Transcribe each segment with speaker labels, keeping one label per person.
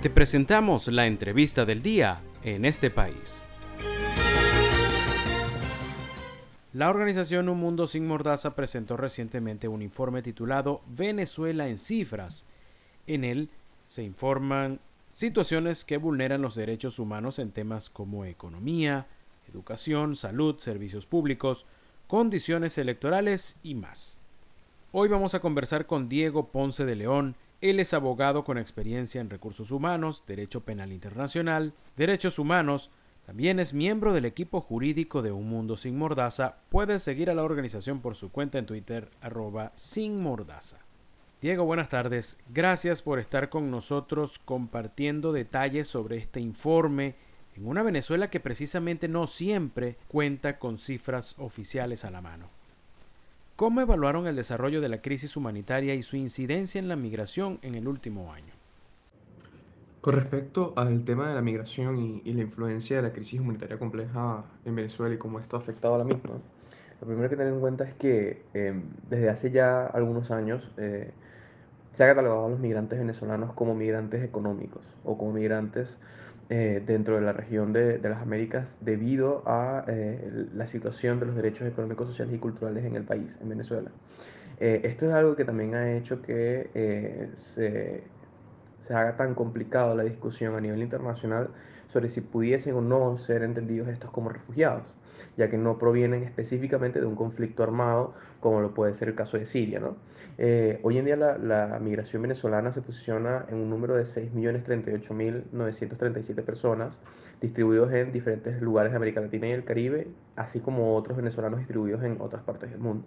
Speaker 1: Te presentamos la entrevista del día en este país. La organización Un Mundo Sin Mordaza presentó recientemente un informe titulado Venezuela en cifras. En él se informan situaciones que vulneran los derechos humanos en temas como economía, educación, salud, servicios públicos, condiciones electorales y más. Hoy vamos a conversar con Diego Ponce de León. Él es abogado con experiencia en recursos humanos, derecho penal internacional, derechos humanos, también es miembro del equipo jurídico de Un Mundo Sin Mordaza. Puede seguir a la organización por su cuenta en Twitter, arroba sin mordaza. Diego, buenas tardes. Gracias por estar con nosotros compartiendo detalles sobre este informe en una Venezuela que precisamente no siempre cuenta con cifras oficiales a la mano. ¿Cómo evaluaron el desarrollo de la crisis humanitaria y su incidencia en la migración en el último año?
Speaker 2: Con respecto al tema de la migración y, la influencia de la crisis humanitaria compleja en Venezuela y cómo esto ha afectado a la misma, lo primero que tener en cuenta es que em, desde hace ya algunos años eh, se ha catalogado a los migrantes venezolanos como migrantes económicos o como migrantes eh, dentro de la región de, las Américas debido a eh, la situación de los derechos económicos, sociales y culturales en el país, en Venezuela. Eh, esto es algo que también ha hecho que se, se haga tan complicado la discusión a nivel internacional sobre si pudiesen o no ser entendidos estos como refugiados ya que no provienen específicamente de un conflicto armado como lo puede ser el caso de Siria. Eh, hoy en día la, migración venezolana se posiciona en un número de 6.038.937 personas distribuidos en diferentes lugares de América Latina y el Caribe, así como otros venezolanos distribuidos en otras partes del mundo.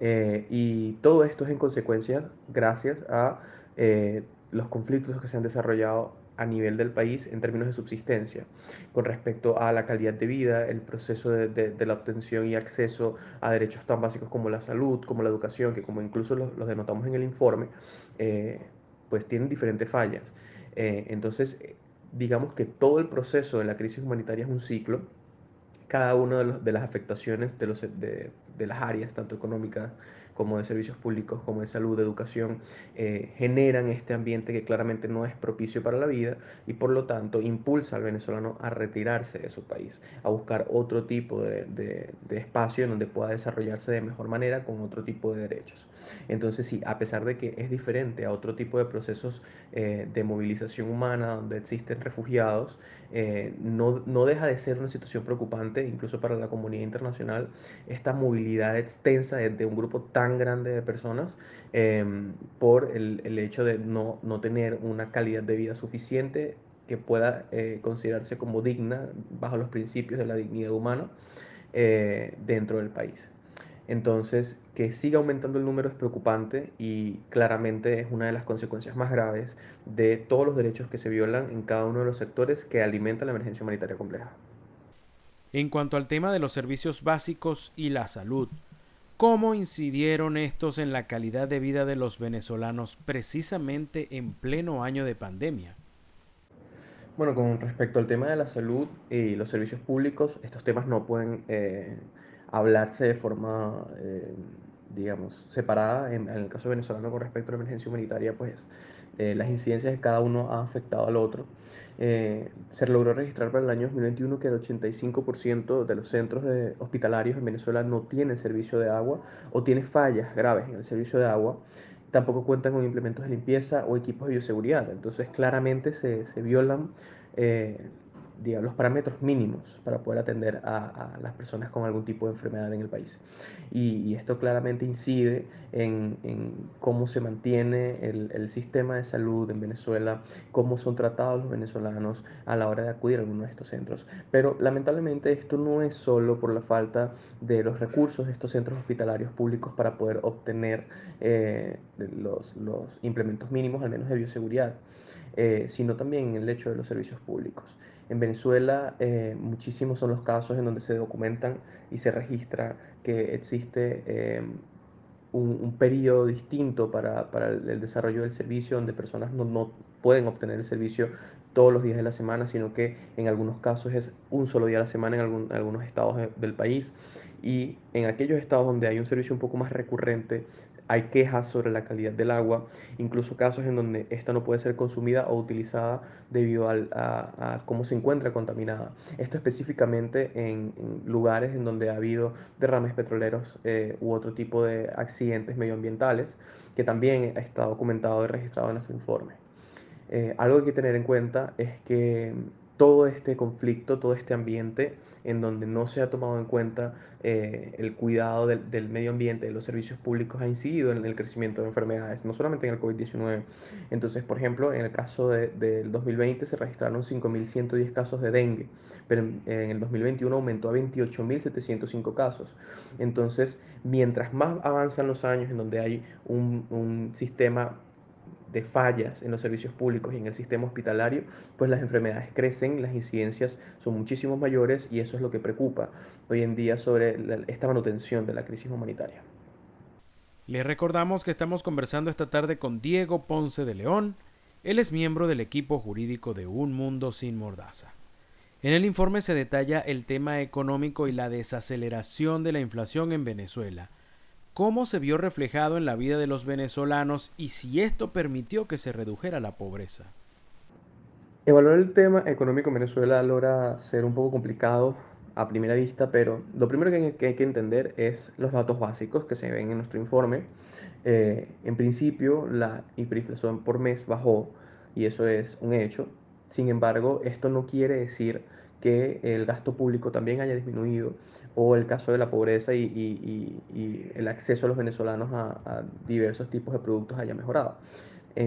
Speaker 2: Eh, y todo esto es en consecuencia gracias a eh, los conflictos que se han desarrollado a nivel del país en términos de subsistencia, con respecto a la calidad de vida, el proceso de, la obtención y acceso a derechos tan básicos como la salud, como la educación, que como incluso los, denotamos en el informe, eh, pues tienen diferentes fallas. Eh, entonces, digamos que todo el proceso de la crisis humanitaria es un ciclo, cada una de, las afectaciones de, de las áreas, tanto económicas, como de servicios públicos, como de salud, de educación, eh, generan este ambiente que claramente no es propicio para la vida y por lo tanto impulsa al venezolano a retirarse de su país, a buscar otro tipo de, de, espacio en donde pueda desarrollarse de mejor manera con otro tipo de derechos. Entonces sí, a pesar de que es diferente a otro tipo de procesos eh, de movilización humana donde existen refugiados, eh, no, no deja de ser una situación preocupante incluso para la comunidad internacional esta movilidad extensa de, de un grupo tan grande de personas em, por el, el, hecho de no, no, tener una calidad de vida suficiente que pueda eh, considerarse como digna bajo los principios de la dignidad humana eh, dentro del país. Entonces, que siga aumentando el número es preocupante y claramente es una de las consecuencias más graves de todos los derechos que se violan en cada uno de los sectores que alimentan la emergencia humanitaria compleja.
Speaker 1: En cuanto al tema de los servicios básicos y la salud, ¿Cómo incidieron estos en la calidad de vida de los venezolanos precisamente en pleno año de pandemia?
Speaker 2: Bueno, con respecto al tema de la salud y los servicios públicos, estos temas no pueden eh, hablarse de forma, eh, digamos, separada. En, el caso venezolano con respecto a la emergencia humanitaria, pues eh, las incidencias de cada uno han afectado al otro. Eh, se logró registrar para el año 2021 que el 85% de los centros hospitalarios en Venezuela no tienen servicio de agua o tienen fallas graves en el servicio de agua. Tampoco cuentan con implementos de limpieza o equipos de bioseguridad. Entonces, claramente se, se violan eh, digamos, los parámetros mínimos para poder atender a, las personas con algún tipo de enfermedad en el país. Y, esto claramente incide en, cómo se mantiene el, sistema de salud en Venezuela, cómo son tratados los venezolanos a la hora de acudir a alguno de estos centros. Pero lamentablemente esto no es solo por la falta de los recursos de estos centros hospitalarios públicos para poder obtener eh, los, implementos mínimos, al menos de bioseguridad, eh, sino también en el hecho de los servicios públicos. En Venezuela eh, muchísimos son los casos en donde se documentan y se registra que existe eh, un, periodo distinto para, el, desarrollo del servicio, donde personas no, pueden obtener el servicio todos los días de la semana, sino que en algunos casos es un solo día a la semana en, algunos estados del país. Y en aquellos estados donde hay un servicio un poco más recurrente, hay quejas sobre la calidad del agua, incluso casos en donde esta no puede ser consumida o utilizada debido a, cómo se encuentra contaminada. Esto específicamente en, lugares en donde ha habido derrames petroleros eh, u otro tipo de accidentes medioambientales, que también está documentado y registrado en nuestro informe. Eh, algo que hay que tener en cuenta es que todo este conflicto, todo este ambiente en donde no se ha tomado en cuenta eh, el cuidado del, medio ambiente, de los servicios públicos, ha incidido en el crecimiento de enfermedades, no solamente en el COVID-19. Entonces, por ejemplo, en el caso del 2020 se registraron 5.110 casos de dengue, pero en, el 2021 aumentó a 28.705 casos. Entonces, mientras más avanzan los años en donde hay un sistema de fallas en los servicios públicos y en el sistema hospitalario, pues las enfermedades crecen, las incidencias son muchísimo mayores y eso es lo que preocupa hoy en día sobre esta manutención de la crisis humanitaria.
Speaker 1: Les recordamos que estamos conversando esta tarde con Diego Ponce de León. Él es miembro del equipo jurídico de Un Mundo Sin Mordaza. En el informe se detalla el tema económico y la desaceleración de la inflación en Venezuela, cómo se vio reflejado en la vida de los venezolanos y si esto permitió que se redujera la pobreza.
Speaker 2: Evaluar el tema económico en Venezuela logra ser un poco complicado a primera vista, pero lo primero que hay que, entender es los datos básicos que se ven en nuestro informe. Eh, en principio, la hiperinflación por mes bajó y eso es un hecho. Sin embargo, esto no quiere decir que el gasto público también haya disminuido o el caso de la pobreza y, el acceso a los venezolanos a, diversos tipos de productos haya mejorado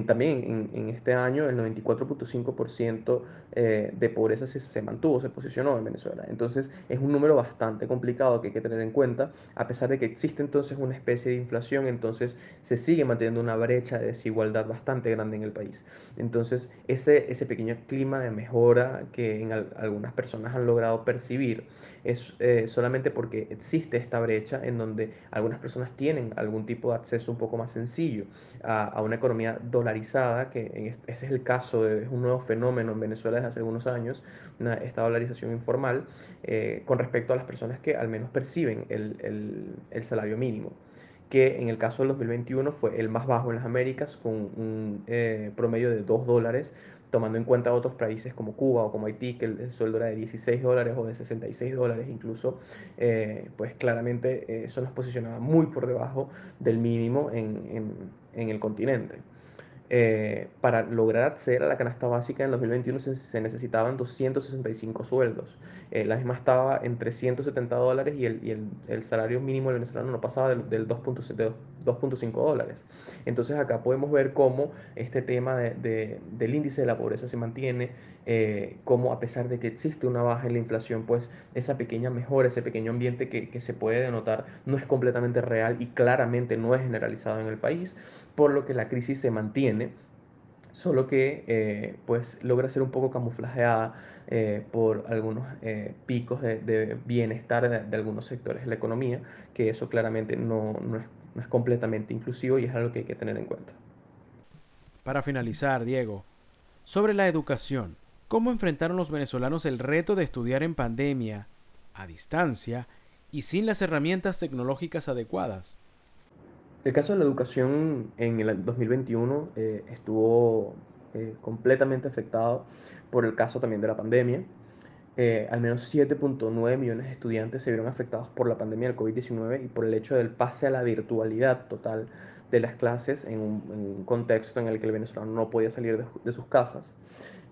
Speaker 2: también en, este año el 94.5% eh, de pobreza se, mantuvo, se posicionó en Venezuela. Entonces es un número bastante complicado que hay que tener en cuenta, a pesar de que existe entonces una especie de inflación, entonces se sigue manteniendo una brecha de desigualdad bastante grande en el país. Entonces ese, ese pequeño clima de mejora que en algunas personas han logrado percibir es eh, solamente porque existe esta brecha en donde algunas personas tienen algún tipo de acceso un poco más sencillo a, a una economía dolarizada, que ese es el caso, es un nuevo fenómeno en Venezuela desde hace algunos años, esta dolarización informal, eh, con respecto a las personas que al menos perciben el, el, salario mínimo que en el caso del 2021 fue el más bajo en las Américas, con un eh, promedio de 2 dólares, tomando en cuenta otros países como Cuba o como Haití, que el, sueldo era de 16 dólares o de 66 dólares incluso, eh, pues claramente eso nos posicionaba muy por debajo del mínimo en, en, en el continente. Eh, para lograr acceder a la canasta básica en 2021 se, necesitaban 265 sueldos. Eh, la misma estaba en 370 dólares y, el, el, salario mínimo venezolano no pasaba del, del 2.5 dólares. Entonces acá podemos ver cómo este tema de, del índice de la pobreza se mantiene, eh, cómo a pesar de que existe una baja en la inflación, pues esa pequeña mejora, ese pequeño ambiente que, que se puede denotar no es completamente real y claramente no es generalizado en el país, por lo que la crisis se mantiene solo que eh, pues logra ser un poco camuflajeada eh, por algunos eh, picos de, bienestar de, algunos sectores de la economía, que eso claramente no, no, es, completamente inclusivo y es algo que hay que tener en cuenta.
Speaker 1: Para finalizar, Diego, sobre la educación, ¿cómo enfrentaron los venezolanos el reto de estudiar en pandemia, a distancia y sin las herramientas tecnológicas adecuadas?
Speaker 2: El caso de la educación en el 2021 eh, estuvo eh, completamente afectado por el caso también de la pandemia. Eh, al menos 7.9 millones de estudiantes se vieron afectados por la pandemia del COVID-19 y por el hecho del pase a la virtualidad total de las clases en un, contexto en el que el venezolano no podía salir de, sus casas.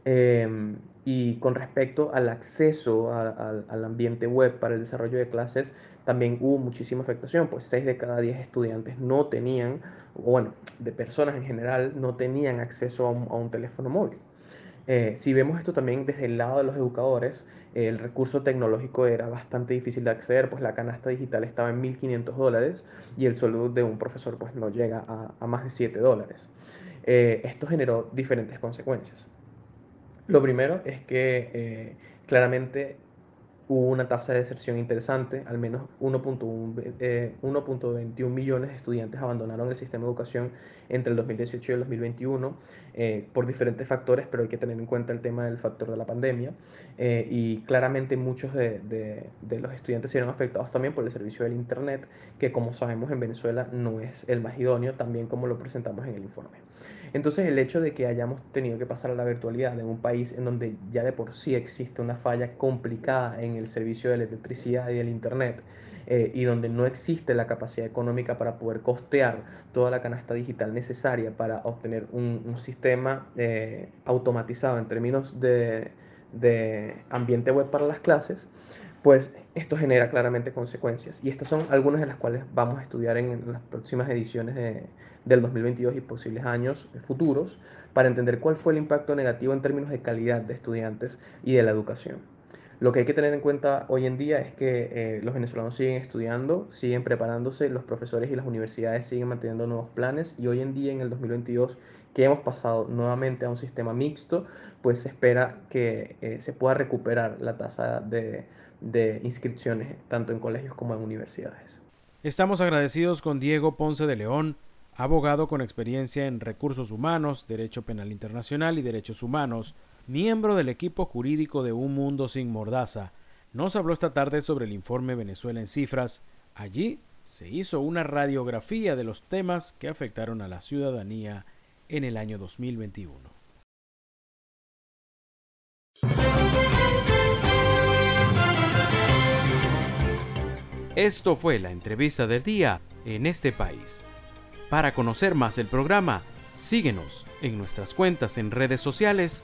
Speaker 2: Em, y con respecto al acceso al ambiente web para el desarrollo de clases, también hubo muchísima afectación, pues 6 de cada 10 estudiantes no tenían, bueno, de personas en general, no tenían acceso a un, teléfono móvil. Eh, si vemos esto también desde el lado de los educadores, el recurso tecnológico era bastante difícil de acceder, pues la canasta digital estaba en 1.500 dólares y el sueldo de un profesor pues no llega a, más de 7 dólares. Eh, esto generó diferentes consecuencias. Lo primero es que eh, claramente hubo una tasa de deserción interesante, al menos 1.21 eh, millones de estudiantes abandonaron el sistema de educación entre el 2018 y el 2021 eh, por diferentes factores, pero hay que tener en cuenta el tema del factor de la pandemia eh, y claramente muchos de, de, los estudiantes se vieron afectados también por el servicio del Internet, que como sabemos en Venezuela no es el más idóneo, también como lo presentamos en el informe. Entonces el hecho de que hayamos tenido que pasar a la virtualidad en un país en donde ya de por sí existe una falla complicada en el servicio de la electricidad y del Internet, eh, y donde no existe la capacidad económica para poder costear toda la canasta digital necesaria para obtener un, sistema eh, automatizado en términos de, de ambiente web para las clases, pues esto genera claramente consecuencias. Y estas son algunas de las cuales vamos a estudiar en las próximas ediciones de, del 2022 y posibles años futuros para entender cuál fue el impacto negativo en términos de calidad de estudiantes y de la educación. Lo que hay que tener en cuenta hoy en día es que eh, los venezolanos siguen estudiando, siguen preparándose, los profesores y las universidades siguen manteniendo nuevos planes y hoy en día en el 2022 que hemos pasado nuevamente a un sistema mixto, pues se espera que eh, se pueda recuperar la tasa de, de inscripciones tanto en colegios como en universidades.
Speaker 1: Estamos agradecidos con Diego Ponce de León, abogado con experiencia en recursos humanos, derecho penal internacional y derechos humanos, miembro del equipo jurídico de Un Mundo sin Mordaza. Nos habló esta tarde sobre el informe Venezuela en cifras. Allí se hizo una radiografía de los temas que afectaron a la ciudadanía en el año 2021. Esto fue la entrevista del día en este país. Para conocer más el programa, síguenos en nuestras cuentas en redes sociales.